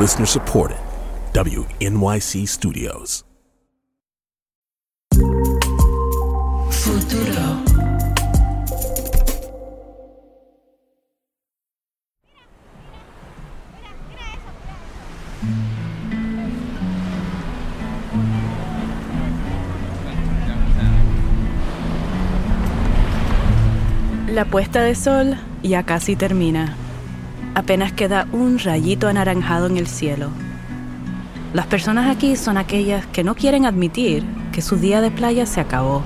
Listener supported. WNYC Studios. Futuro. La puesta de sol ya casi termina. Apenas queda un rayito anaranjado en el cielo. Las personas aquí son aquellas que no quieren admitir que su día de playa se acabó.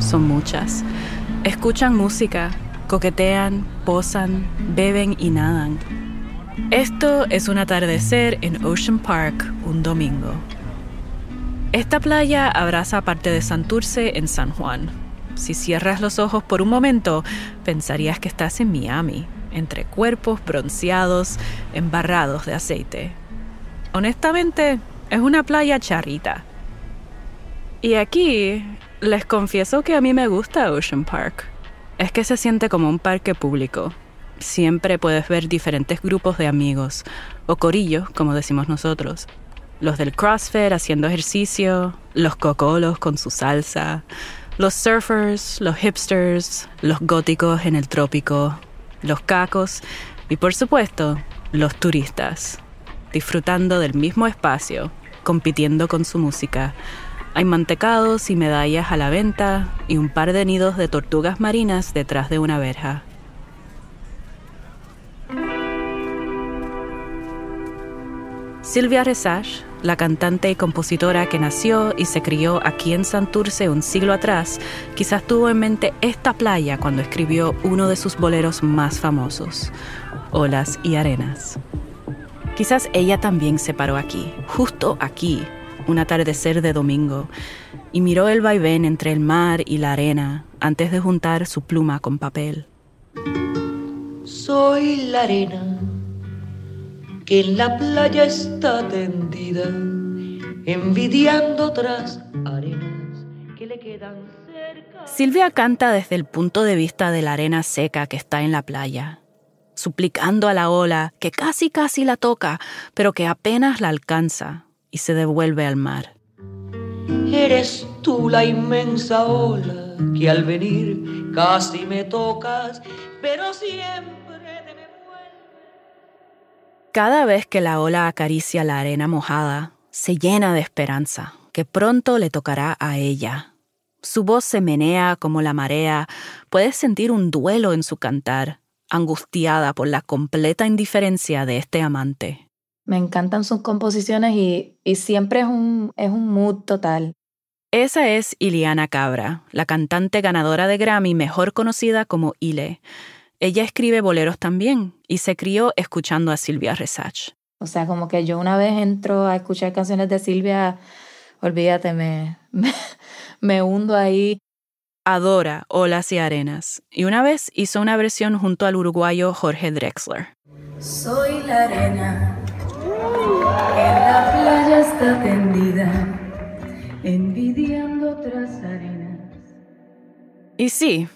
Son muchas. Escuchan música, coquetean, posan, beben y nadan. Esto es un atardecer en Ocean Park un domingo. Esta playa abraza parte de Santurce en San Juan. Si cierras los ojos por un momento, pensarías que estás en Miami, entre cuerpos bronceados, embarrados de aceite. Honestamente, es una playa charrita. Y aquí, les confieso que a mí me gusta Ocean Park. Es que se siente como un parque público. Siempre puedes ver diferentes grupos de amigos, o corillos, como decimos nosotros. Los del CrossFit haciendo ejercicio, los cocolos con su salsa, los surfers, los hipsters, los góticos en el trópico, los cacos y por supuesto los turistas, disfrutando del mismo espacio, compitiendo con su música. Hay mantecados y medallas a la venta y un par de nidos de tortugas marinas detrás de una verja. Silvia Resage, la cantante y compositora que nació y se crió aquí en Santurce un siglo atrás, quizás tuvo en mente esta playa cuando escribió uno de sus boleros más famosos, Olas y Arenas. Quizás ella también se paró aquí, justo aquí, un atardecer de domingo, y miró el vaivén entre el mar y la arena antes de juntar su pluma con papel. Soy la arena que en la playa está tendida, envidiando otras arenas que le quedan cerca. Silvia canta desde el punto de vista de la arena seca que está en la playa, suplicando a la ola que casi casi la toca, pero que apenas la alcanza y se devuelve al mar. Eres tú la inmensa ola que al venir casi me tocas, pero siempre Cada vez que la ola acaricia la arena mojada, se llena de esperanza, que pronto le tocará a ella. Su voz se menea como la marea, puedes sentir un duelo en su cantar, angustiada por la completa indiferencia de este amante. Me encantan sus composiciones y, y siempre es un, es un mood total. Esa es Iliana Cabra, la cantante ganadora de Grammy mejor conocida como Ile. Ella escribe boleros también y se crió escuchando a Silvia Resach. O sea, como que yo una vez entro a escuchar canciones de Silvia, olvídate, me, me, me hundo ahí. Adora Olas y Arenas y una vez hizo una versión junto al uruguayo Jorge Drexler. Soy la arena que en la playa está tendida, envidiando otras arenas. Y sí,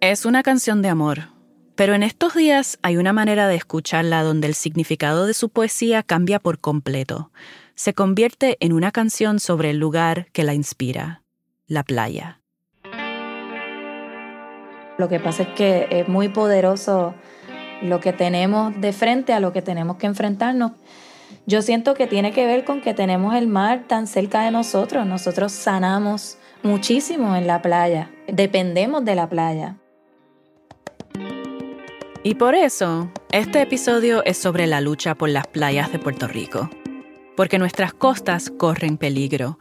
es una canción de amor, pero en estos días hay una manera de escucharla donde el significado de su poesía cambia por completo. Se convierte en una canción sobre el lugar que la inspira, la playa. Lo que pasa es que es muy poderoso lo que tenemos de frente a lo que tenemos que enfrentarnos. Yo siento que tiene que ver con que tenemos el mar tan cerca de nosotros. Nosotros sanamos muchísimo en la playa. Dependemos de la playa. Y por eso, este episodio es sobre la lucha por las playas de Puerto Rico. Porque nuestras costas corren peligro,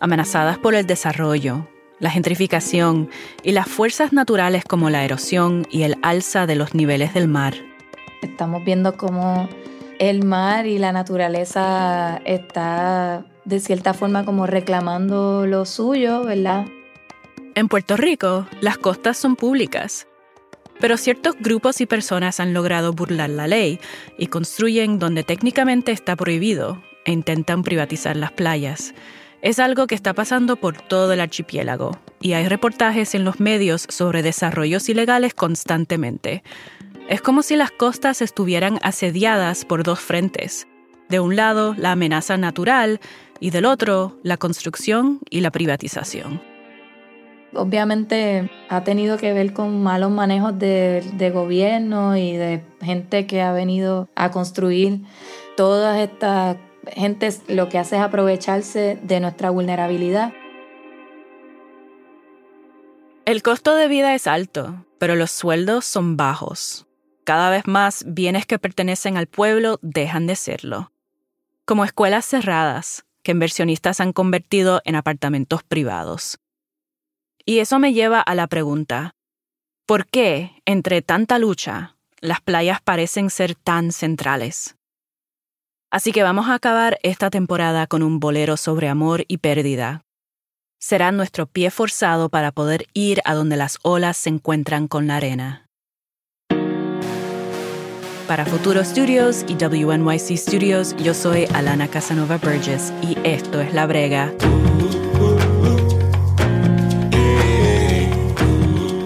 amenazadas por el desarrollo, la gentrificación y las fuerzas naturales como la erosión y el alza de los niveles del mar. Estamos viendo cómo el mar y la naturaleza está de cierta forma como reclamando lo suyo, ¿verdad? En Puerto Rico, las costas son públicas, pero ciertos grupos y personas han logrado burlar la ley y construyen donde técnicamente está prohibido e intentan privatizar las playas. Es algo que está pasando por todo el archipiélago y hay reportajes en los medios sobre desarrollos ilegales constantemente. Es como si las costas estuvieran asediadas por dos frentes. De un lado, la amenaza natural y del otro, la construcción y la privatización. Obviamente ha tenido que ver con malos manejos de, de gobierno y de gente que ha venido a construir todas estas gentes, lo que hace es aprovecharse de nuestra vulnerabilidad. El costo de vida es alto, pero los sueldos son bajos. Cada vez más bienes que pertenecen al pueblo dejan de serlo. Como escuelas cerradas, que inversionistas han convertido en apartamentos privados. Y eso me lleva a la pregunta, ¿por qué, entre tanta lucha, las playas parecen ser tan centrales? Así que vamos a acabar esta temporada con un bolero sobre amor y pérdida. Será nuestro pie forzado para poder ir a donde las olas se encuentran con la arena. Para Futuro Studios y WNYC Studios, yo soy Alana Casanova Burgess y esto es La Brega.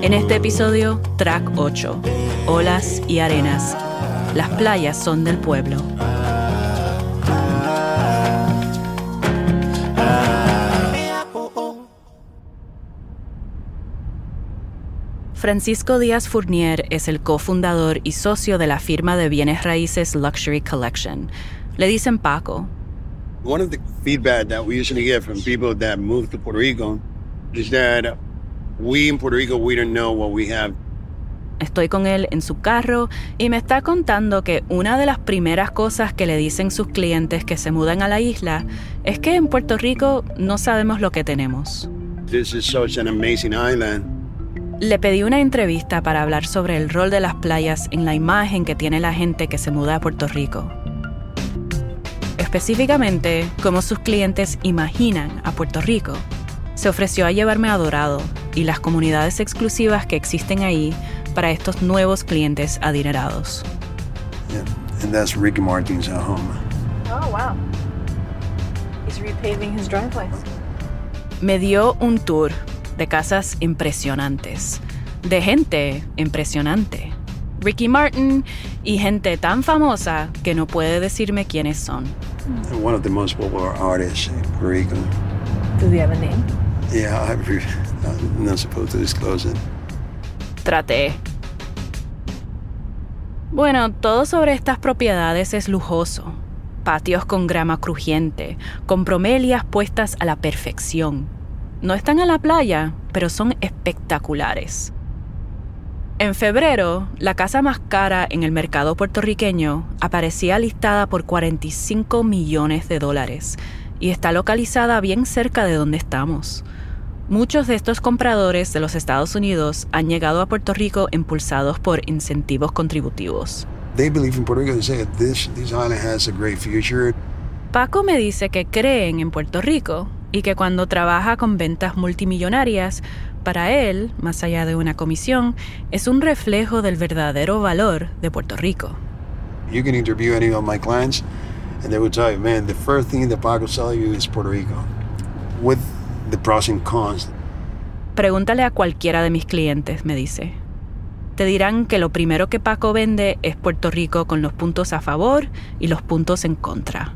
En este episodio, track 8, Olas y Arenas. Las playas son del pueblo. Francisco Díaz Fournier es el cofundador y socio de la firma de bienes raíces Luxury Collection. Le dicen Paco. One of the feedback that we usually get from people that move to Puerto Rico is that we in Puerto Rico we don't know what we have. Estoy con él en su carro y me está contando que una de las primeras cosas que le dicen sus clientes que se mudan a la isla es que en Puerto Rico no sabemos lo que tenemos. This is such an amazing island. Le pedí una entrevista para hablar sobre el rol de las playas en la imagen que tiene la gente que se muda a Puerto Rico. Específicamente, cómo sus clientes imaginan a Puerto Rico. Se ofreció a llevarme a Dorado y las comunidades exclusivas que existen ahí para estos nuevos clientes adinerados. Yeah, and that's Ricky Martin's at home. Oh, wow. He's repaving his driveways. Me dio un tour de casas impresionantes, de gente impresionante. Ricky Martin y gente tan famosa que no puede decirme quiénes son. One of the most popular artists in Puerto Rico. Does he have a name? Yeah, I'm not supposed. Traté. Bueno, todo sobre estas propiedades es lujoso. Patios con grama crujiente, con bromelias puestas a la perfección, no están a la playa, pero son espectaculares. En febrero, la casa más cara en el mercado puertorriqueño aparecía listada por 45 millones de dólares y está localizada bien cerca de donde estamos. Muchos de estos compradores de los Estados Unidos han llegado a Puerto Rico impulsados por incentivos contributivos. Paco me dice que creen en Puerto Rico y que cuando trabaja con ventas multimillonarias, para él, más allá de una comisión, es un reflejo del verdadero valor de Puerto Rico. You can interview any of my clients and they will tell you, man, the first thing that Paco sell you is Puerto Rico. With the pros and cons. Pregúntale a cualquiera de mis clientes, me dice. Te dirán que lo primero que Paco vende es Puerto Rico con los puntos a favor y los puntos en contra.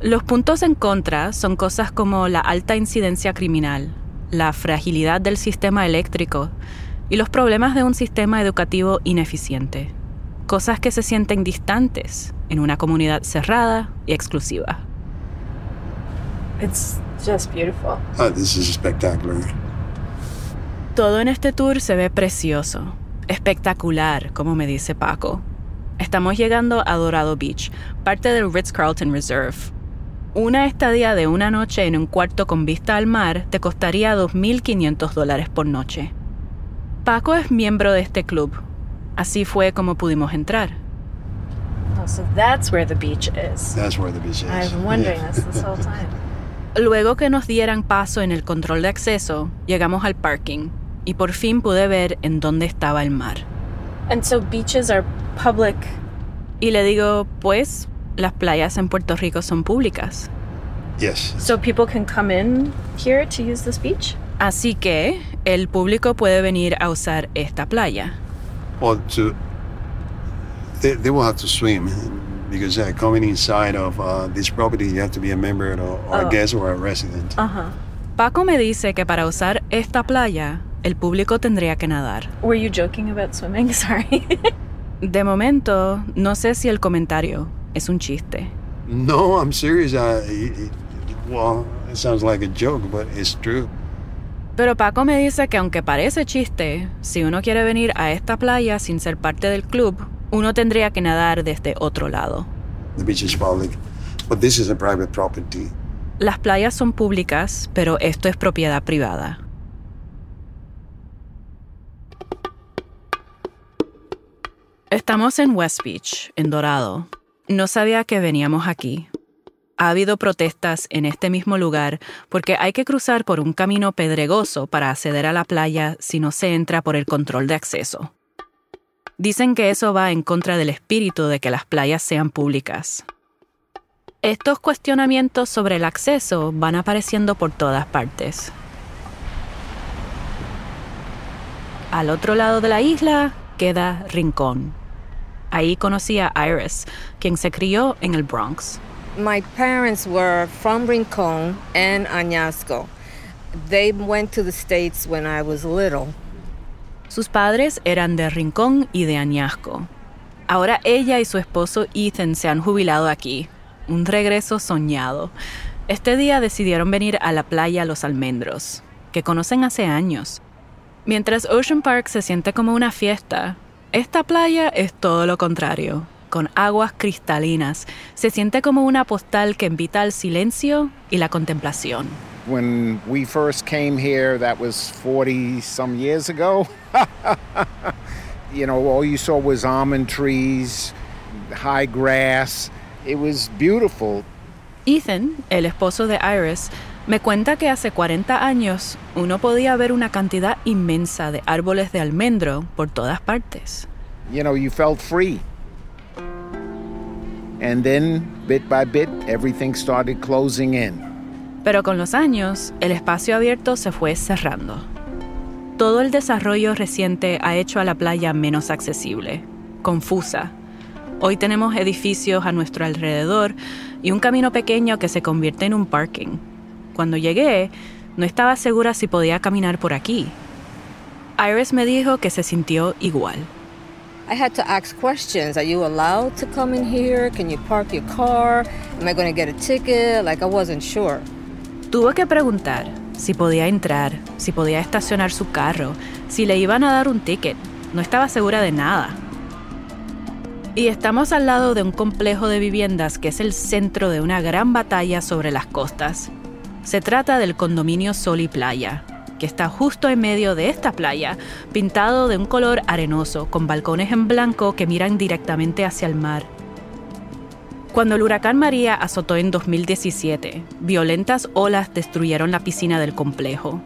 Los puntos en contra son cosas como la alta incidencia criminal, la fragilidad del sistema eléctrico y los problemas de un sistema educativo ineficiente. Cosas que se sienten distantes en una comunidad cerrada y exclusiva. It's just beautiful. Oh, this is spectacular. Todo en este tour se ve precioso, espectacular, como me dice Paco. Estamos llegando a Dorado Beach, parte del Ritz-Carlton Reserve, una estadía de una noche en un cuarto con vista al mar te costaría 2.500 dólares por noche. Paco es miembro de este club. Así fue como pudimos entrar. Oh, so that's where the beach is. That's where the beach is. I've been wondering this this whole time. Luego que nos dieran paso en el control de acceso, llegamos al parking y por fin pude ver en dónde estaba el mar. And so beaches are public. Y le digo, pues, las playas en Puerto Rico son públicas. Yes. So people can come in here to use this beach? Así que el público puede venir a usar esta playa. Well, to they, they will have to swim. Because uh, coming inside of uh, this property, you have to be a member or, or a Oh. guest or a resident. Ajá. Paco me dice que para usar esta playa, el público tendría que nadar. Were you joking about swimming? Sorry. De momento, no sé si el comentario es un chiste. No, I'm serious. Uh, it, it- well, it sounds like a joke, but it's true. Pero Paco me dice que aunque parece chiste, si uno quiere venir a esta playa sin ser parte del club, uno tendría que nadar desde otro lado. The beach is public, but this is a private property. Las playas son públicas, pero esto es propiedad privada. Estamos en West Beach, en Dorado. No sabía que veníamos aquí. Ha habido protestas en este mismo lugar porque hay que cruzar por un camino pedregoso para acceder a la playa si no se entra por el control de acceso. Dicen que eso va en contra del espíritu de que las playas sean públicas. Estos cuestionamientos sobre el acceso van apareciendo por todas partes. Al otro lado de la isla queda Rincón. Ahí conocí a Iris, quien se crió en el Bronx. My parents were from Rincon and Añasco. They went to the States when I was little. Sus padres eran de Rincón y de Añasco. Ahora ella y su esposo Ethan se han jubilado aquí. Un regreso soñado. Este día decidieron venir a la playa Los Almendros, que conocen hace años. Mientras Ocean Park se siente como una fiesta, esta playa es todo lo contrario. Con aguas cristalinas, se siente como una postal que invita al silencio y la contemplación. When we first came here, that was 40 some years ago. you know, all you saw was almond trees, high grass. It was beautiful. Ethan, el esposo de Iris, me cuenta que hace 40 años uno podía ver una cantidad inmensa de árboles de almendro por todas partes. You know, you felt free. And then, bit by bit, everything started closing in. Pero con los años, el espacio abierto se fue cerrando. Todo el desarrollo reciente ha hecho a la playa menos accesible, confusa. Hoy tenemos edificios a nuestro alrededor y un camino pequeño que se convierte en un parking. Cuando llegué, no estaba segura si podía caminar por aquí. Iris me dijo que se sintió igual. I had to ask questions. Are you allowed to come in here? Can you park your car? Am I going to get a ticket? Like, I wasn't sure. Tuvo que preguntar si podía entrar, si podía estacionar su carro, si le iban a dar un ticket. No estaba segura de nada. Y estamos al lado de un complejo de viviendas que es el centro de una gran batalla sobre las costas. Se trata del condominio Sol y Playa, que está justo en medio de esta playa, pintado de un color arenoso, con balcones en blanco que miran directamente hacia el mar. Cuando el huracán María azotó en 2017, violentas olas destruyeron la piscina del complejo.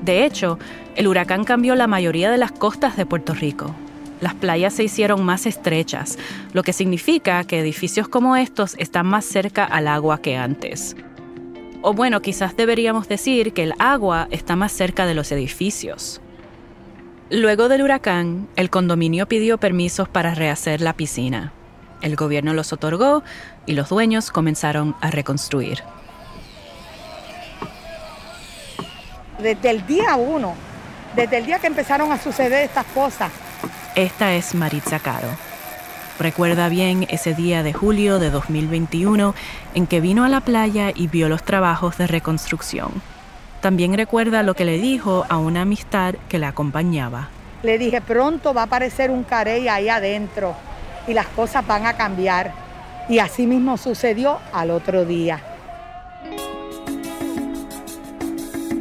De hecho, el huracán cambió la mayoría de las costas de Puerto Rico. Las playas se hicieron más estrechas, lo que significa que edificios como estos están más cerca al agua que antes. O bueno, quizás deberíamos decir que el agua está más cerca de los edificios. Luego del huracán, el condominio pidió permisos para rehacer la piscina. El gobierno los otorgó y los dueños comenzaron a reconstruir. Desde el día uno, desde el día que empezaron a suceder estas cosas, Esta es Maritza Caro. Recuerda bien ese día de julio de 2021 en que vino a la playa y vio los trabajos de reconstrucción. También recuerda lo que le dijo a una amistad que la acompañaba. le dije, pronto va a aparecer un carey ahí adentro y las cosas van a cambiar. Y así mismo sucedió al otro día.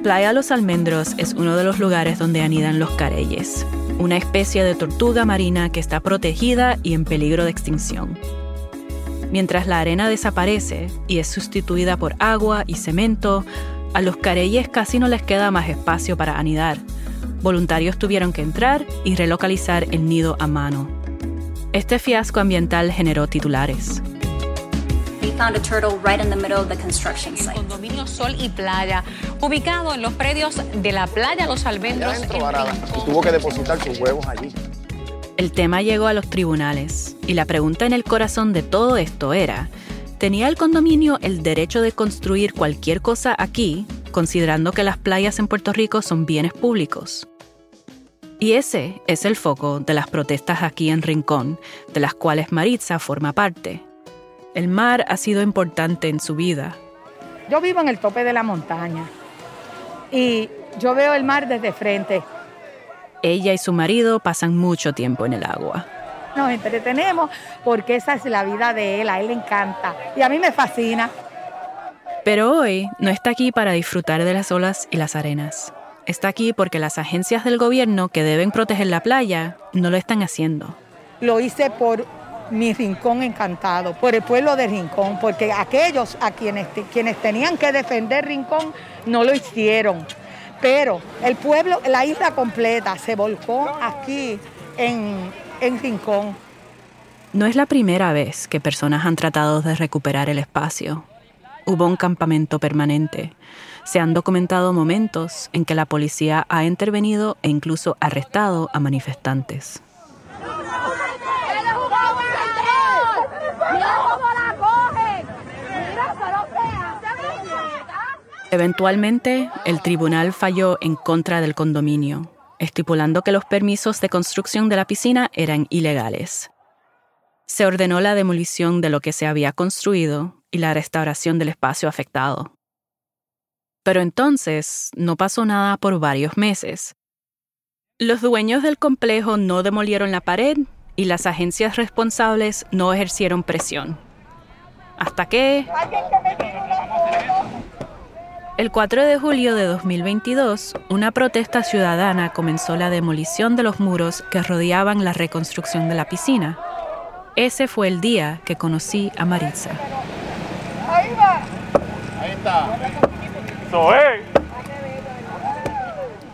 Playa Los Almendros es uno de los lugares donde anidan los careyes, una especie de tortuga marina que está protegida y en peligro de extinción. Mientras la arena desaparece y es sustituida por agua y cemento, a los careyes casi no les queda más espacio para anidar. Voluntarios tuvieron que entrar y relocalizar el nido a mano. Este fiasco ambiental generó titulares. We found a turtle right in the middle of the construction site. Condominio Sol y Playa, ubicado en los predios de la playa Los Almendros. en Y tuvo que depositar sus huevos allí. El tema llegó a los tribunales y la pregunta en el corazón de todo esto era, ¿tenía el condominio el derecho de construir cualquier cosa aquí, considerando que las playas en Puerto Rico son bienes públicos? Y ese es el foco de las protestas aquí en Rincón, de las cuales Maritza forma parte. El mar ha sido importante en su vida. Yo vivo en el tope de la montaña y yo veo el mar desde frente. Ella y su marido pasan mucho tiempo en el agua. Nos entretenemos porque esa es la vida de él, a él le encanta y a mí me fascina. Pero hoy no está aquí para disfrutar de las olas y las arenas. Está aquí porque las agencias del gobierno que deben proteger la playa no lo están haciendo. Lo hice por mi rincón encantado, por el pueblo de Rincón, porque aquellos a quienes, quienes tenían que defender Rincón no lo hicieron. Pero el pueblo, la isla completa se volcó aquí en, en Rincón. No es la primera vez que personas han tratado de recuperar el espacio. Hubo un campamento permanente. Se han documentado momentos en que la policía ha intervenido e incluso arrestado a manifestantes. Eventualmente, el tribunal falló en contra del condominio, estipulando que los permisos de construcción de la piscina eran ilegales. Se ordenó la demolición de lo que se había construido y la restauración del espacio afectado. Pero entonces no pasó nada por varios meses. Los dueños del complejo no demolieron la pared y las agencias responsables no ejercieron presión. Hasta que... El 4 de julio de 2022, una protesta ciudadana comenzó la demolición de los muros que rodeaban la reconstrucción de la piscina. Ese fue el día que conocí a Maritza. Ahí va. Ahí está.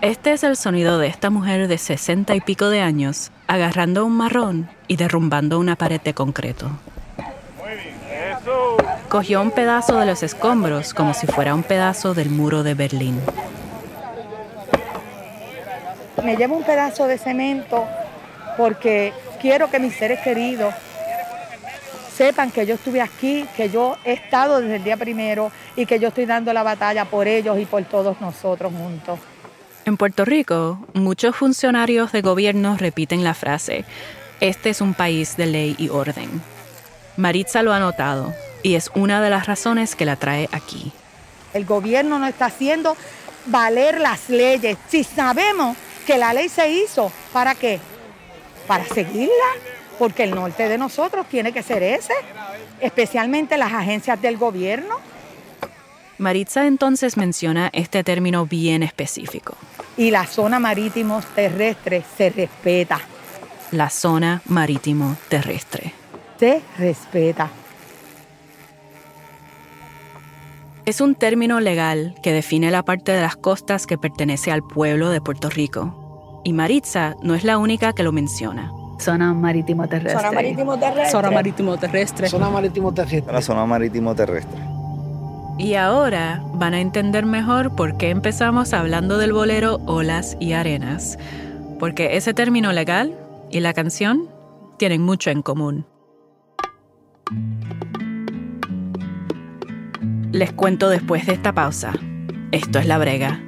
Este es el sonido de esta mujer de sesenta y pico de años agarrando un marrón y derrumbando una pared de concreto. Cogió un pedazo de los escombros como si fuera un pedazo del muro de Berlín. Me llevo un pedazo de cemento porque quiero que mis seres queridos sepan que yo estuve aquí, que yo he estado desde el día primero y que yo estoy dando la batalla por ellos y por todos nosotros juntos. En Puerto Rico, muchos funcionarios de gobierno repiten la frase, este es un país de ley y orden. Maritza lo ha notado y es una de las razones que la trae aquí. El gobierno no está haciendo valer las leyes. Si sabemos que la ley se hizo, ¿para qué? Para seguirla, porque el norte de nosotros tiene que ser ese, especialmente las agencias del gobierno. Maritza entonces menciona este término bien específico. Y la zona marítimo terrestre se respeta. La zona marítimo terrestre. Se respeta. Es un término legal que define la parte de las costas que pertenece al pueblo de Puerto Rico. Y Maritza no es la única que lo menciona. Zona marítimo terrestre. Zona marítimo terrestre. Zona marítimo terrestre. Zona marítimo terrestre. La zona marítimo terrestre. Y ahora van a entender mejor por qué empezamos hablando del bolero Olas y Arenas. Porque ese término legal y la canción tienen mucho en común. Les cuento después de esta pausa. Esto es La Brega.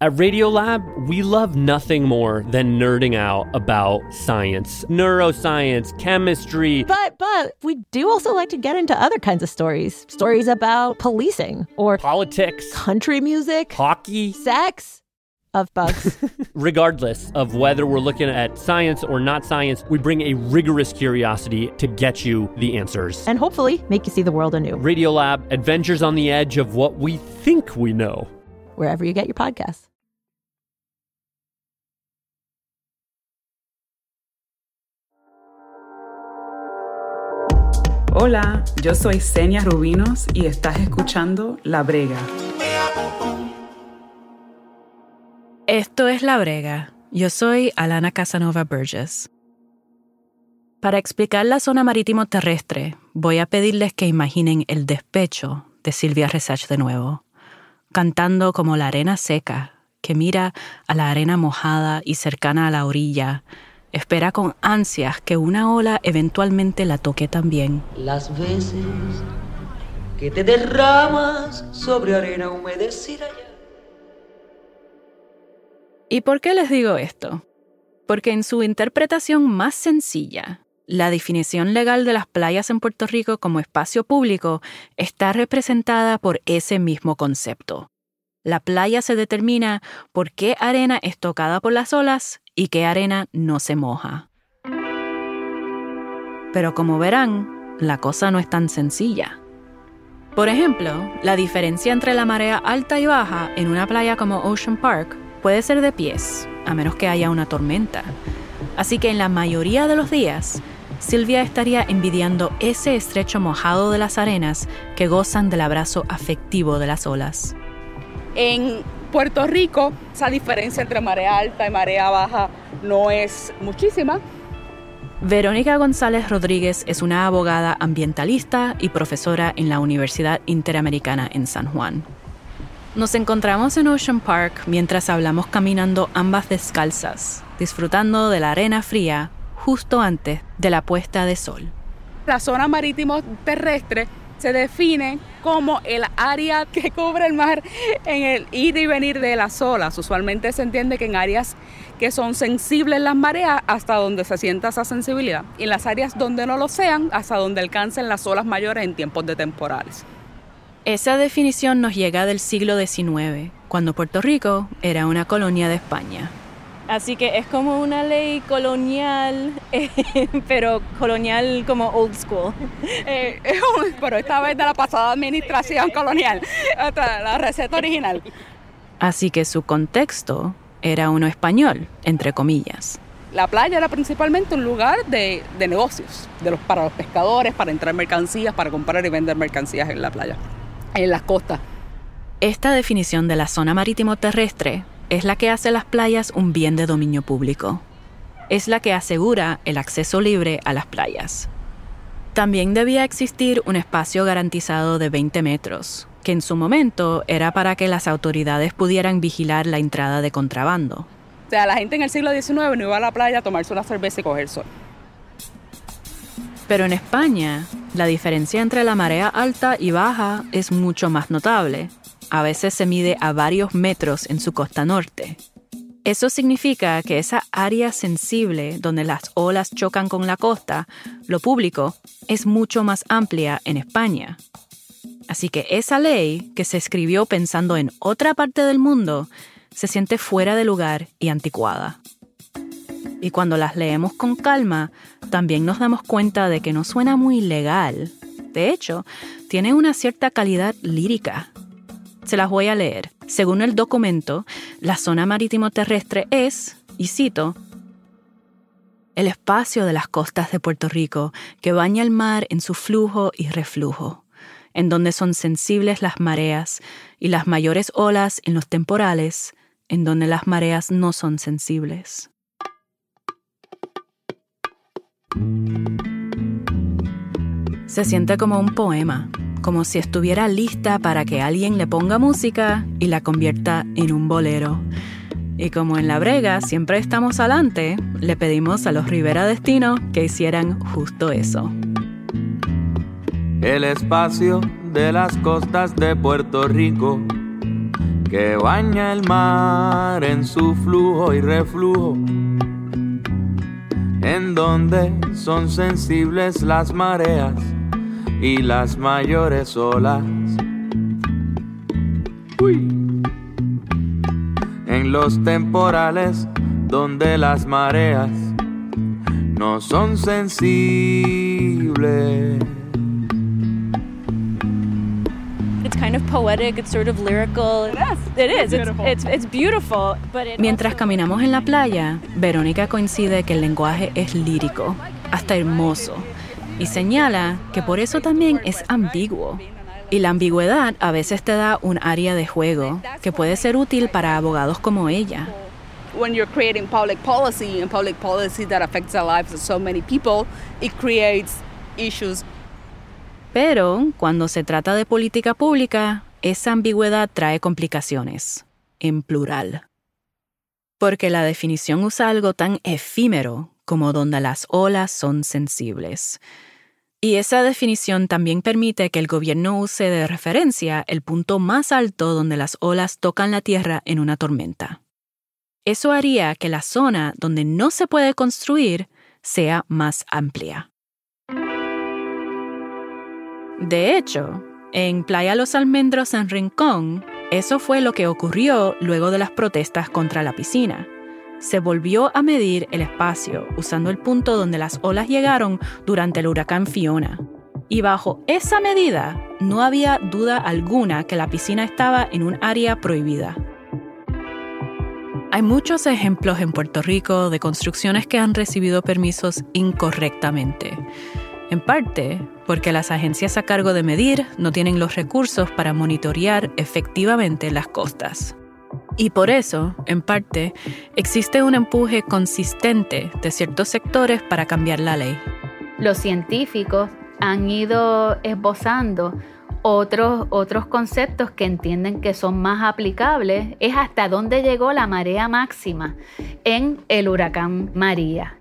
At Radiolab, we love nothing more than nerding out about science, neuroscience, chemistry. But but we do also like to get into other kinds of stories. Stories about policing or politics, country music, hockey, sex of bugs. Regardless of whether we're looking at science or not science, we bring a rigorous curiosity to get you the answers. and hopefully make you see the world anew. Radiolab, adventures on the edge of what we think we know. Wherever you get your podcasts. Hola, yo soy Senia Rubinos y estás escuchando La Brega. Esto es La Brega. Yo soy Alana Casanova Burgess. Para explicar la zona marítimo terrestre, voy a pedirles que imaginen el despecho de Silvia Resach de nuevo, cantando como la arena seca que mira a la arena mojada y cercana a la orilla, espera con ansias que una ola eventualmente la toque también. Las veces que te derramas sobre arena humedecida ya. ¿Y por qué les digo esto? Porque en su interpretación más sencilla, la definición legal de las playas en Puerto Rico como espacio público está representada por ese mismo concepto. La playa se determina por qué arena es tocada por las olas y qué arena no se moja. Pero como verán, la cosa no es tan sencilla. Por ejemplo, la diferencia entre la marea alta y baja en una playa como Ocean Park puede ser de pies, a menos que haya una tormenta. Así que en la mayoría de los días, Silvia estaría envidiando ese estrecho mojado de las arenas que gozan del abrazo afectivo de las olas. En Puerto Rico, esa diferencia entre marea alta y marea baja no es muchísima. Verónica González Rodríguez es una abogada ambientalista y profesora en la Universidad Interamericana en San Juan. Nos encontramos en Ocean Park mientras hablamos caminando ambas descalzas, disfrutando de la arena fría justo antes de la puesta de sol. La zona marítimo terrestre se define como el área que cubre el mar en el ir y venir de las olas. Usualmente se entiende que en áreas que son sensibles las mareas hasta donde se sienta esa sensibilidad y en las áreas donde no lo sean hasta donde alcancen las olas mayores en tiempos de temporales. Esa definición nos llega del siglo XIX, cuando Puerto Rico era una colonia de España. Así que es como una ley colonial, pero colonial como old school. Eh, pero esta vez de la pasada administración colonial, la receta original. Así que su contexto era uno español, entre comillas. La playa era principalmente un lugar de, de negocios, de los, para los pescadores, para entrar mercancías, para comprar y vender mercancías en la playa, en las costas. Esta definición de la zona marítimo terrestre es la que hace las playas un bien de dominio público. Es la que asegura el acceso libre a las playas. También debía existir un espacio garantizado de 20 metros, que en su momento era para que las autoridades pudieran vigilar la entrada de contrabando. O sea, la gente en el siglo XIX no iba a la playa a tomarse una cerveza y coger sol. Pero en España, la diferencia entre la marea alta y baja es mucho más notable. A veces se mide a varios metros en su costa norte. Eso significa que esa área sensible donde las olas chocan con la costa, lo público, es mucho más amplia en España. Así que esa ley, que se escribió pensando en otra parte del mundo, se siente fuera de lugar y anticuada. Y cuando las leemos con calma, también nos damos cuenta de que no suena muy legal. De hecho, tiene una cierta calidad lírica. Se las voy a leer. Según el documento, la zona marítimo terrestre es, y cito, el espacio de las costas de Puerto Rico que baña el mar en su flujo y reflujo, en donde son sensibles las mareas y las mayores olas en los temporales, en donde las mareas no son sensibles. Se siente como un poema, como si estuviera lista para que alguien le ponga música y la convierta en un bolero. Y como en la brega siempre estamos adelante, le pedimos a los Rivera Destino que hicieran justo eso. El espacio de las costas de Puerto Rico que baña el mar en su flujo y reflujo, en donde son sensibles las mareas y las mayores olas. En los temporales donde las mareas no son sensibles. It's kind of poetic, it's sort of lyrical. It is. It is. It's, it's, it's beautiful, but it Mientras caminamos en la playa, Verónica coincide que el lenguaje es lírico, hasta hermoso y señala que por eso también es ambiguo. Y la ambigüedad a veces te da un área de juego que puede ser útil para abogados como ella. when you're creating public policy and public policy that affects the lives of so many people, it creates issues. Pero cuando se trata de política pública, esa ambigüedad trae complicaciones, en plural. Porque la definición usa algo tan efímero como donde las olas son sensibles. Y esa definición también permite que el gobierno use de referencia el punto más alto donde las olas tocan la tierra en una tormenta. Eso haría que la zona donde no se puede construir sea más amplia. De hecho, en Playa Los Almendros en Rincón, eso fue lo que ocurrió luego de las protestas contra la piscina. Se volvió a medir el espacio usando el punto donde las olas llegaron durante el huracán Fiona. Y bajo esa medida, no había duda alguna que la piscina estaba en un área prohibida. Hay muchos ejemplos en Puerto Rico de construcciones que han recibido permisos incorrectamente en parte porque las agencias a cargo de medir no tienen los recursos para monitorear efectivamente las costas. Y por eso, en parte, existe un empuje consistente de ciertos sectores para cambiar la ley. Los científicos han ido esbozando otros, otros conceptos que entienden que son más aplicables, es hasta dónde llegó la marea máxima en el huracán María.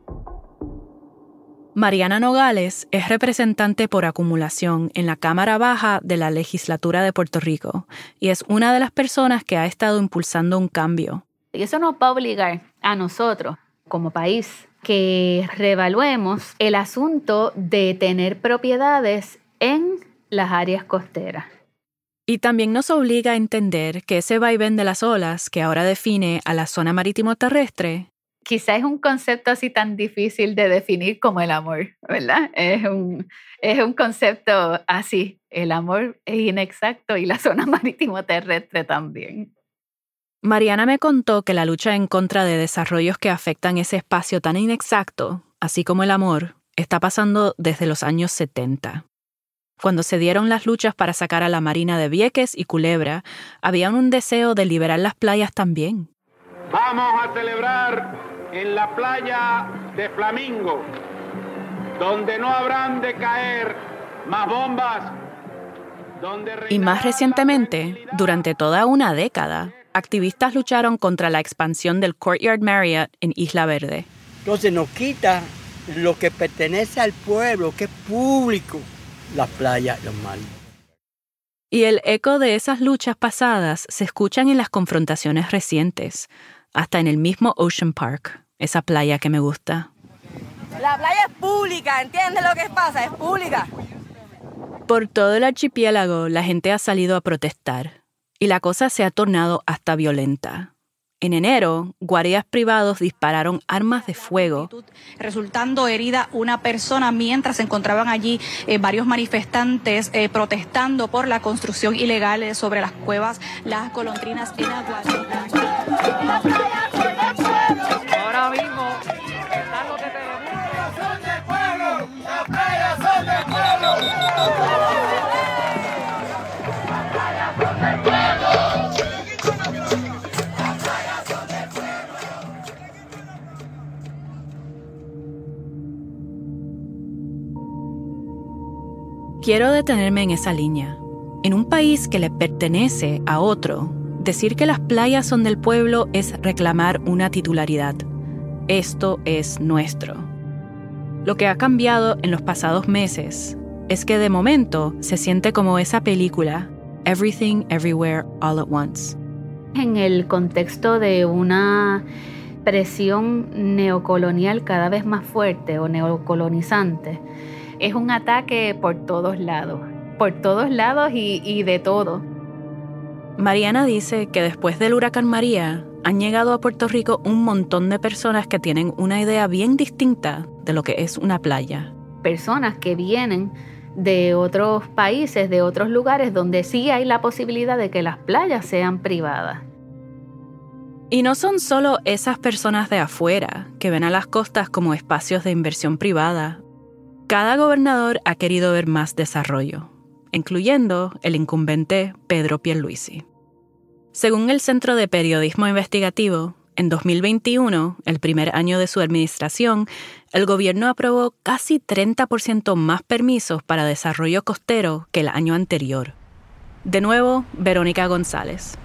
Mariana Nogales es representante por acumulación en la Cámara Baja de la Legislatura de Puerto Rico y es una de las personas que ha estado impulsando un cambio. Y eso nos va a obligar a nosotros, como país, que reevaluemos el asunto de tener propiedades en las áreas costeras. Y también nos obliga a entender que ese vaivén de las olas que ahora define a la zona marítimo terrestre quizás es un concepto así tan difícil de definir como el amor, ¿verdad? Es un, es un concepto así. El amor es inexacto y la zona marítimo terrestre también. Mariana me contó que la lucha en contra de desarrollos que afectan ese espacio tan inexacto, así como el amor, está pasando desde los años 70. Cuando se dieron las luchas para sacar a la Marina de Vieques y Culebra, había un deseo de liberar las playas también. Vamos a celebrar en la playa de Flamingo, donde no habrán de caer más bombas. y más recientemente, durante toda una década, activistas lucharon contra la expansión del Courtyard Marriott en Isla Verde. Entonces nos quita lo que pertenece al pueblo, que es público, las playas, los mares. Y el eco de esas luchas pasadas se escuchan en las confrontaciones recientes hasta en el mismo Ocean Park, esa playa que me gusta. La playa es pública, ¿entiendes lo que pasa? Es pública. Por todo el archipiélago la gente ha salido a protestar y la cosa se ha tornado hasta violenta. En enero, guardias privados dispararon armas de fuego. Resultando herida una persona mientras se encontraban allí eh, varios manifestantes eh, protestando por la construcción ilegal sobre las cuevas Las Colondrinas en Ahora Quiero detenerme en esa línea. En un país que le pertenece a otro, decir que las playas son del pueblo es reclamar una titularidad. Esto es nuestro. Lo que ha cambiado en los pasados meses es que de momento se siente como esa película, Everything Everywhere All at Once. En el contexto de una presión neocolonial cada vez más fuerte o neocolonizante, es un ataque por todos lados, por todos lados y, y de todo. Mariana dice que después del huracán María han llegado a Puerto Rico un montón de personas que tienen una idea bien distinta de lo que es una playa. Personas que vienen de otros países, de otros lugares donde sí hay la posibilidad de que las playas sean privadas. Y no son solo esas personas de afuera que ven a las costas como espacios de inversión privada. Cada gobernador ha querido ver más desarrollo incluyendo el incumbente Pedro Pierluisi. Según el Centro de Periodismo Investigativo, En 2021, el primer año de su administración, el gobierno aprobó casi 30% más permisos para desarrollo costero que el año anterior. De nuevo, Verónica González.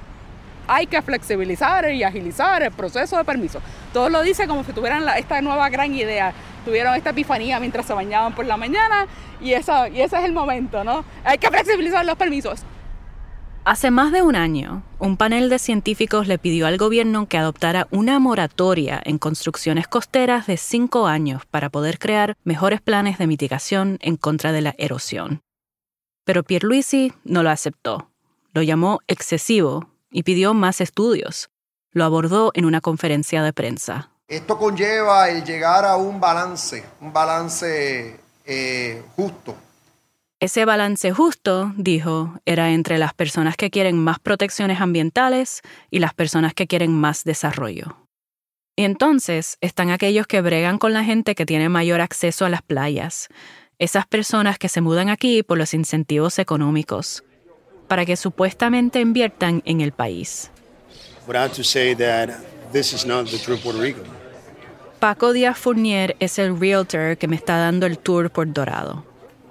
Hay que flexibilizar y agilizar el proceso de permiso. Todo lo dice como si tuvieran esta nueva gran idea. Tuvieron esta epifanía mientras se bañaban por la mañana y, eso, y ese es el momento, ¿no? Hay que flexibilizar los permisos. Hace más de un año, un panel de científicos le pidió al gobierno que adoptara una moratoria en construcciones costeras de cinco años para poder crear mejores planes de mitigación en contra de la erosión. Pero Pierluisi no lo aceptó. Lo llamó excesivo y pidió más estudios. Lo abordó en una conferencia de prensa. Esto conlleva el llegar a un balance, un balance eh, justo ese balance justo, dijo, era entre las personas que quieren más protecciones ambientales y las personas que quieren más desarrollo. Y entonces están aquellos que bregan con la gente que tiene mayor acceso a las playas, esas personas que se mudan aquí por los incentivos económicos, para que supuestamente inviertan en el país. Paco Díaz Fournier es el realtor que me está dando el tour por Dorado.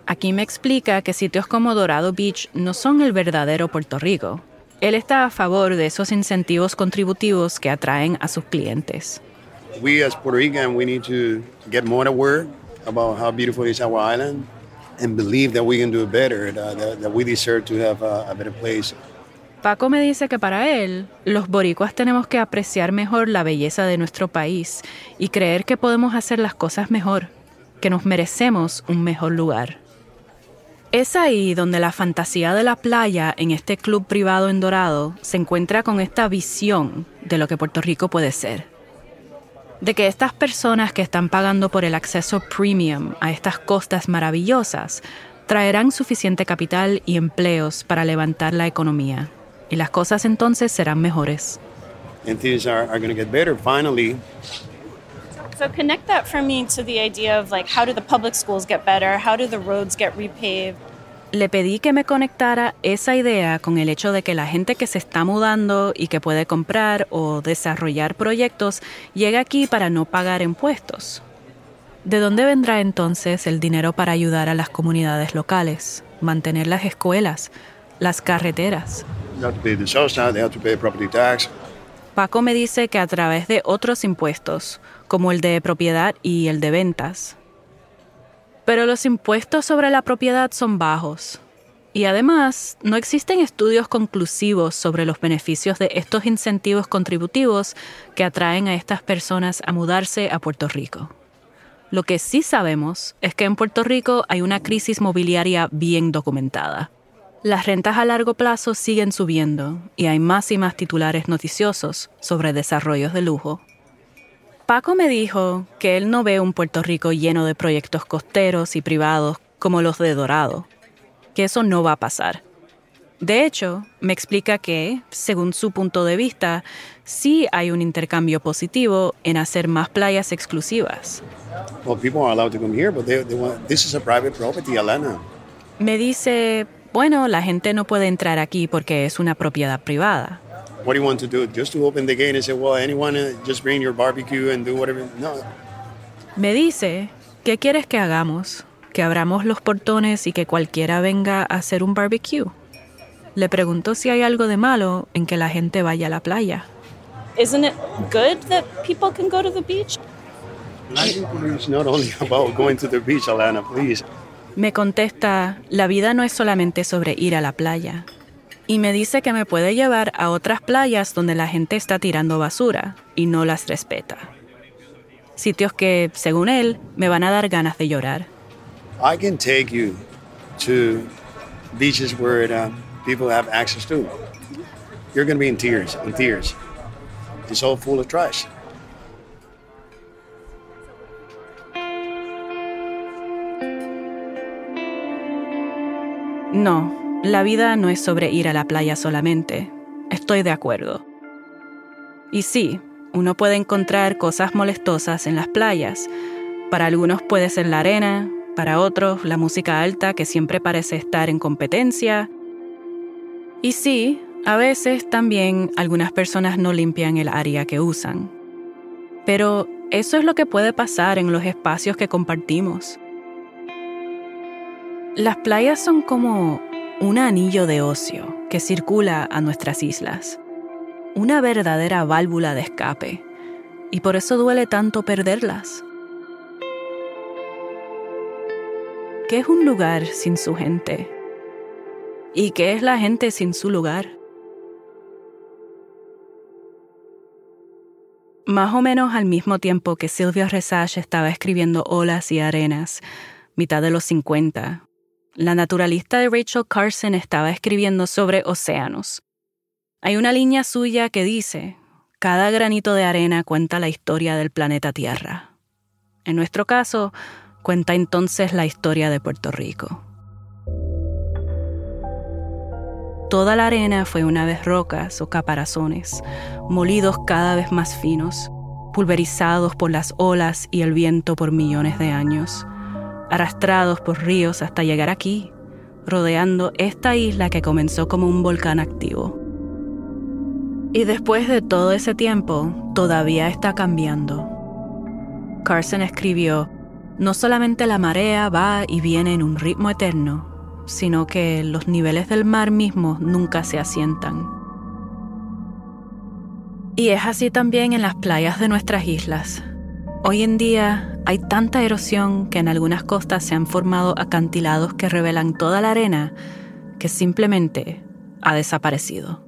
Aquí me explica que sitios como Dorado Beach no son el verdadero Puerto Rico. Él está a favor de esos incentivos contributivos que atraen a sus clientes. We as Puerto Rican, we need to get more aware about how beautiful is our island and believe that we can do better, that, that we deserve to have a, a better place. Paco me dice que para él, los boricuas tenemos que apreciar mejor la belleza de nuestro país y creer que podemos hacer las cosas mejor, que nos merecemos un mejor lugar. Es ahí donde la fantasía de la playa en este club privado en Dorado se encuentra con esta visión de lo que Puerto Rico puede ser. De que estas personas que están pagando por el acceso premium a estas costas maravillosas traerán suficiente capital y empleos para levantar la economía. Y las cosas entonces serán mejores. So connect that for me to the idea of like how do the public schools get better? How do the roads get repaved? Le pedí que me conectara esa idea con el hecho de que la gente que se está mudando y que puede comprar o desarrollar proyectos llega aquí para no pagar impuestos. ¿De dónde vendrá entonces el dinero para ayudar a las comunidades locales, mantener las escuelas, las carreteras? Paco me dice que a través de otros impuestos, como el de propiedad y el de ventas. Pero los impuestos sobre la propiedad son bajos. Y además, no existen estudios conclusivos sobre los beneficios de estos incentivos contributivos que atraen a estas personas a mudarse a Puerto Rico. Lo que sí sabemos es que en Puerto Rico hay una crisis mobiliaria bien documentada. Las rentas a largo plazo siguen subiendo y hay más y más titulares noticiosos sobre desarrollos de lujo. Paco me dijo que él no ve un Puerto Rico lleno de proyectos costeros y privados como los de Dorado, que eso no va a pasar. De hecho, me explica que, según su punto de vista, sí hay un intercambio positivo en hacer más playas exclusivas. Me dice, bueno, la gente no puede entrar aquí porque es una propiedad privada. What do you want to do? Just to open the gate and say, well, anyone, uh, just bring your barbecue and do whatever. No. Me dice, ¿qué quieres que hagamos? Que abramos los portones y que cualquiera venga a hacer un barbecue. Le pregunto si hay algo de malo en que la gente vaya a la playa. Isn't it good that people can go to the beach? It's not only about going to the beach, Alana, please. Me contesta, la vida no es solamente sobre ir a la playa y me dice que me puede llevar a otras playas donde la gente está tirando basura y no las respeta. Sitios que, según él, me van a dar ganas de llorar. I can take you to beaches where uh, people have access to. You're going to be in tears, in tears. It's all full of trash. No, la vida no es sobre ir a la playa solamente. Estoy de acuerdo. Y sí, uno puede encontrar cosas molestosas en las playas. Para algunos puede ser la arena, para otros la música alta que siempre parece estar en competencia. Y sí, A veces también algunas personas no limpian el área que usan. Pero eso es lo que puede pasar en los espacios que compartimos. Las playas son como un anillo de ocio que circula a nuestras islas, una verdadera válvula de escape, y por eso duele tanto perderlas. ¿Qué es un lugar sin su gente? ¿Y qué es la gente sin su lugar? Más o menos al mismo tiempo que Sylvia Resage estaba escribiendo Olas y Arenas, mitad de los 50, la naturalista de Rachel Carson estaba escribiendo sobre océanos. Hay una línea suya que dice, cada granito de arena cuenta la historia del planeta Tierra. En nuestro caso, cuenta entonces la historia de Puerto Rico. Toda la arena fue una vez rocas o caparazones, molidos cada vez más finos, pulverizados por las olas y el viento por millones de años, arrastrados por ríos hasta llegar aquí, rodeando esta isla que comenzó como un volcán activo. Y después de todo ese tiempo, todavía está cambiando. Carson escribió, no solamente la marea va y viene en un ritmo eterno, sino que los niveles del mar mismo nunca se asientan. Y es así también en las playas de nuestras islas. Hoy en día hay tanta erosión que en algunas costas se han formado acantilados que revelan toda la arena que simplemente ha desaparecido.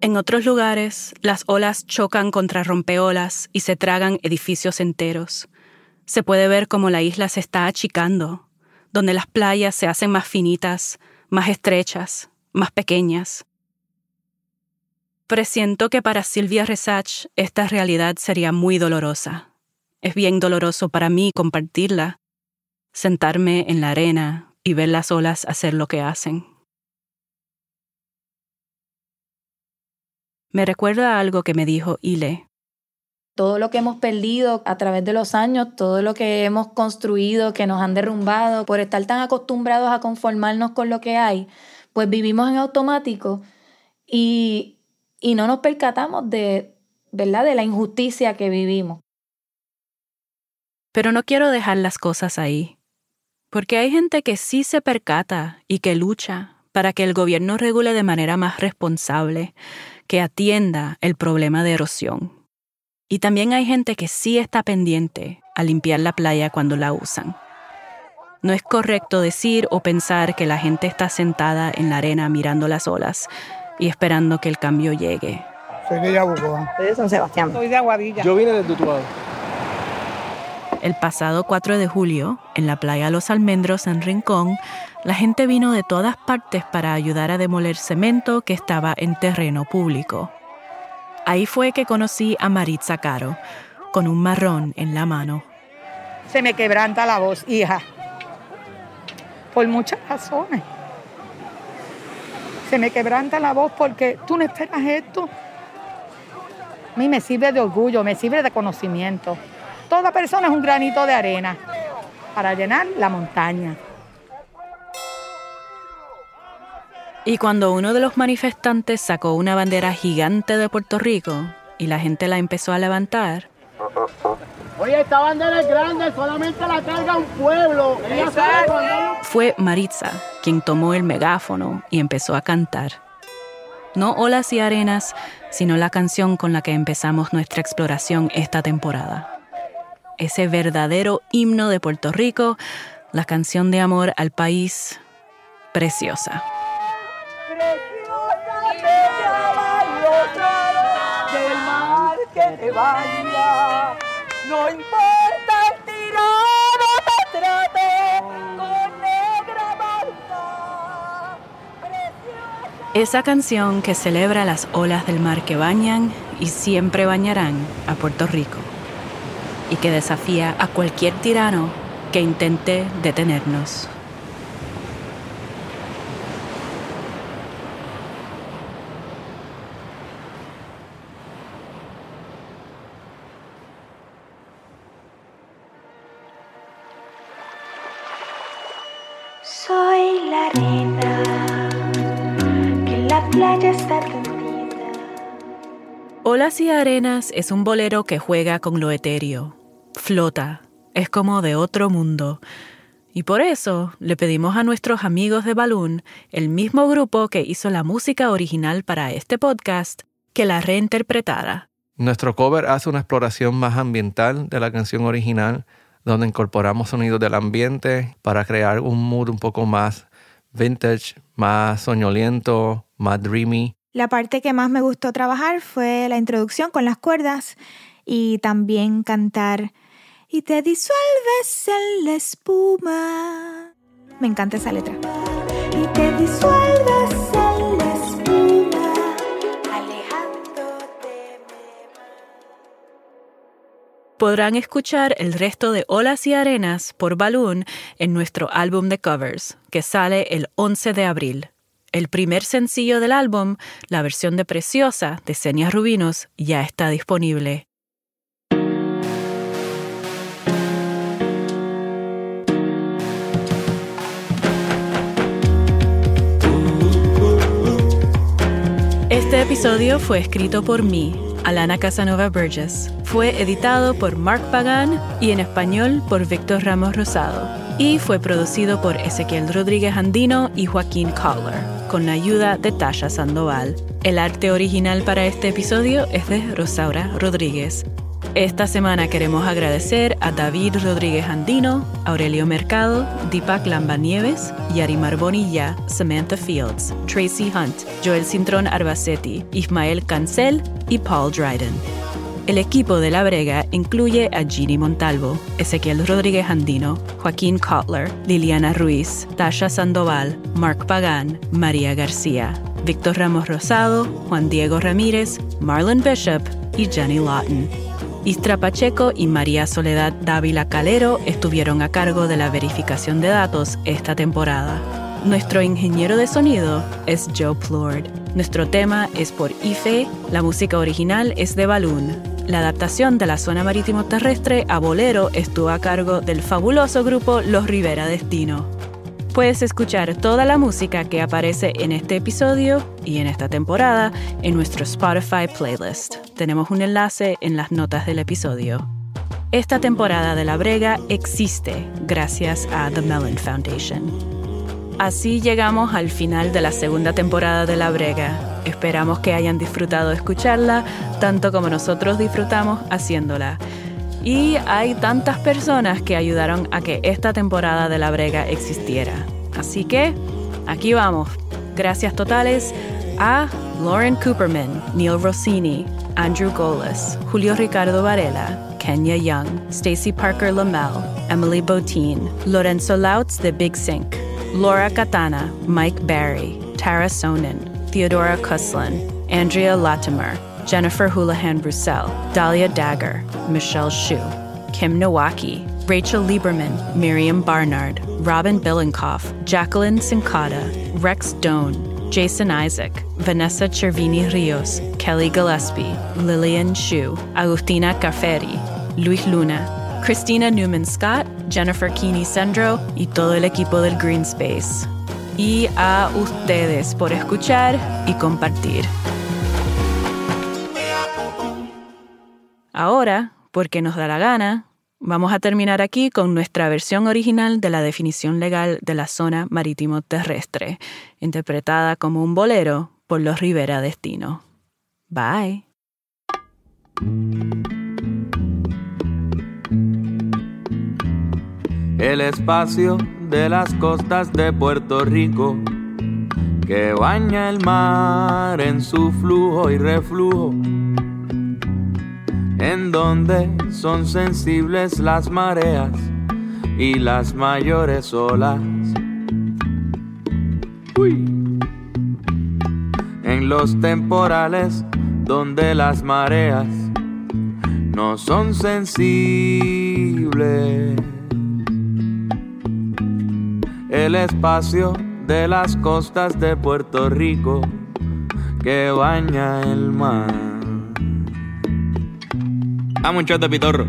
En otros lugares, las olas chocan contra rompeolas y se tragan edificios enteros. Se puede ver como la isla se está achicando, donde las playas se hacen más finitas, más estrechas, más pequeñas. Presiento que para Silvia Resach esta realidad sería muy dolorosa. Es bien doloroso para mí compartirla, sentarme en la arena y ver las olas hacer lo que hacen. Me recuerda algo que me dijo Ile todo lo que hemos perdido a través de los años, todo lo que hemos construido, que nos han derrumbado, por estar tan acostumbrados a conformarnos con lo que hay, pues vivimos en automático y, y no nos percatamos de, ¿verdad? de la injusticia que vivimos. Pero no quiero dejar las cosas ahí, porque hay gente que sí se percata y que lucha para que el gobierno regule de manera más responsable, que atienda el problema de erosión. Y también hay gente que sí está pendiente a limpiar la playa cuando la usan. No es correcto decir o pensar que la gente está sentada en la arena mirando las olas y esperando que el cambio llegue. Soy de Yabucoa. Soy de San Sebastián. Soy de Aguadilla. Yo vine de Utuado. El pasado 4 de julio, en la playa Los Almendros en Rincón, la gente vino de todas partes para ayudar a demoler cemento que estaba en terreno público. Ahí fue que conocí a Maritza Caro, con un marrón en la mano. Se me quebranta la voz, hija, por muchas razones. Se me quebranta la voz porque tú no esperas esto. A mí me sirve de orgullo, me sirve de conocimiento. Toda persona es un granito de arena para llenar la montaña. Y cuando uno de los manifestantes sacó una bandera gigante de Puerto Rico y la gente la empezó a levantar. Oye, esta bandera es grande, solamente la carga un pueblo. Fue Maritza quien tomó el megáfono y empezó a cantar. No olas y arenas, sino la canción con la que empezamos nuestra exploración esta temporada. Ese verdadero himno de Puerto Rico, la canción de amor al país, preciosa. No importa el tirado te trate con negra. Esa canción que celebra las olas del mar que bañan y siempre bañarán a Puerto Rico. Y que desafía a cualquier tirano que intente detenernos. Y Arenas es un bolero que juega con lo etéreo. Flota. Es como de otro mundo. Y por eso le pedimos a nuestros amigos de Balloon, el mismo grupo que hizo la música original para este podcast, que la reinterpretara. Nuestro cover hace una exploración más ambiental de la canción original, donde incorporamos sonidos del ambiente para crear un mood un poco más vintage, más soñoliento, más dreamy. La parte que más me gustó trabajar fue la introducción con las cuerdas y también cantar y te disuelves en la espuma. Me encanta esa letra. Y te disuelves en la espuma, alejándote. Podrán escuchar el resto de Olas y Arenas por Balloon en nuestro álbum de covers, que sale el 11 de abril. El primer sencillo del álbum, la versión de Preciosa de Senia Rubinos, ya está disponible. Este episodio fue escrito por mí, Alana Casanova Burgess. Fue editado por Mark Pagan y en español por Víctor Ramos Rosado. Y fue producido por Ezequiel Rodríguez Andino y Joaquín Collar, con la ayuda de Tasha Sandoval. El arte original para este episodio es de Rosaura Rodríguez. Esta semana queremos agradecer a David Rodríguez Andino, Aurelio Mercado, Deepak Lambanieves, Yarimar Bonilla, Samantha Fields, Tracy Hunt, Joel Cintrón Arbacetti, Ismael Cancel y Paul Dryden. El equipo de La Brega incluye a Ginny Montalvo, Ezequiel Rodríguez Andino, Joaquín Kotler, Liliana Ruiz, Tasha Sandoval, Mark Pagán, María García, Víctor Ramos Rosado, Juan Diego Ramírez, Marlon Bishop y Jenny Lawton. Istra Pacheco y María Soledad Dávila Calero estuvieron a cargo de la verificación de datos esta temporada. Nuestro ingeniero de sonido es Joe Plord. Nuestro tema es por IFE, la música original es de Balloon. La adaptación de la zona marítimo terrestre a bolero estuvo a cargo del fabuloso grupo Los Rivera Destino. Puedes escuchar toda la música que aparece en este episodio y en esta temporada en nuestro Spotify playlist. Tenemos un enlace en las notas del episodio. Esta temporada de La Brega existe gracias a The Mellon Foundation. Así llegamos al final de la segunda temporada de La Brega. Esperamos que hayan disfrutado escucharla tanto como nosotros disfrutamos haciéndola. Y hay tantas personas que ayudaron a que esta temporada de La Brega existiera. Así que aquí vamos. Gracias totales a Lauren Cooperman, Neil Rossini, Andrew Goles, Julio Ricardo Varela, Kenya Young, Stacy Parker Lamel, Emily Botín, Lorenzo Lautz de Big Sink, Laura Katana, Mike Barry, Tara Sonin, Theodora Kuslin, Andrea Latimer, Jennifer Houlihan Roussel, Dahlia Dagger, Michelle Shu, Kim Nowaki, Rachel Lieberman, Miriam Barnard, Robin Billenkoff, Jacqueline Sincada, Rex Doan, Jason Isaac, Vanessa Cervini Rios, Kelly Gillespie, Lillian Shu, Agustina Cafferi, Luis Luna, Christina Newman Scott, Jennifer Keeney Sendro y todo el equipo del Green Space. Y a ustedes por escuchar y compartir. Ahora, porque nos da la gana, vamos a terminar aquí con nuestra versión original de la definición legal de la zona marítimo terrestre, interpretada como un bolero por los Rivera Destino. Bye. El espacio de las costas de Puerto Rico que baña el mar en su flujo y reflujo en donde son sensibles las mareas y las mayores olas. Uy. En los temporales donde las mareas no son sensibles. El espacio de las costas de Puerto Rico que baña el mar. Vamos, un shot de pitorro.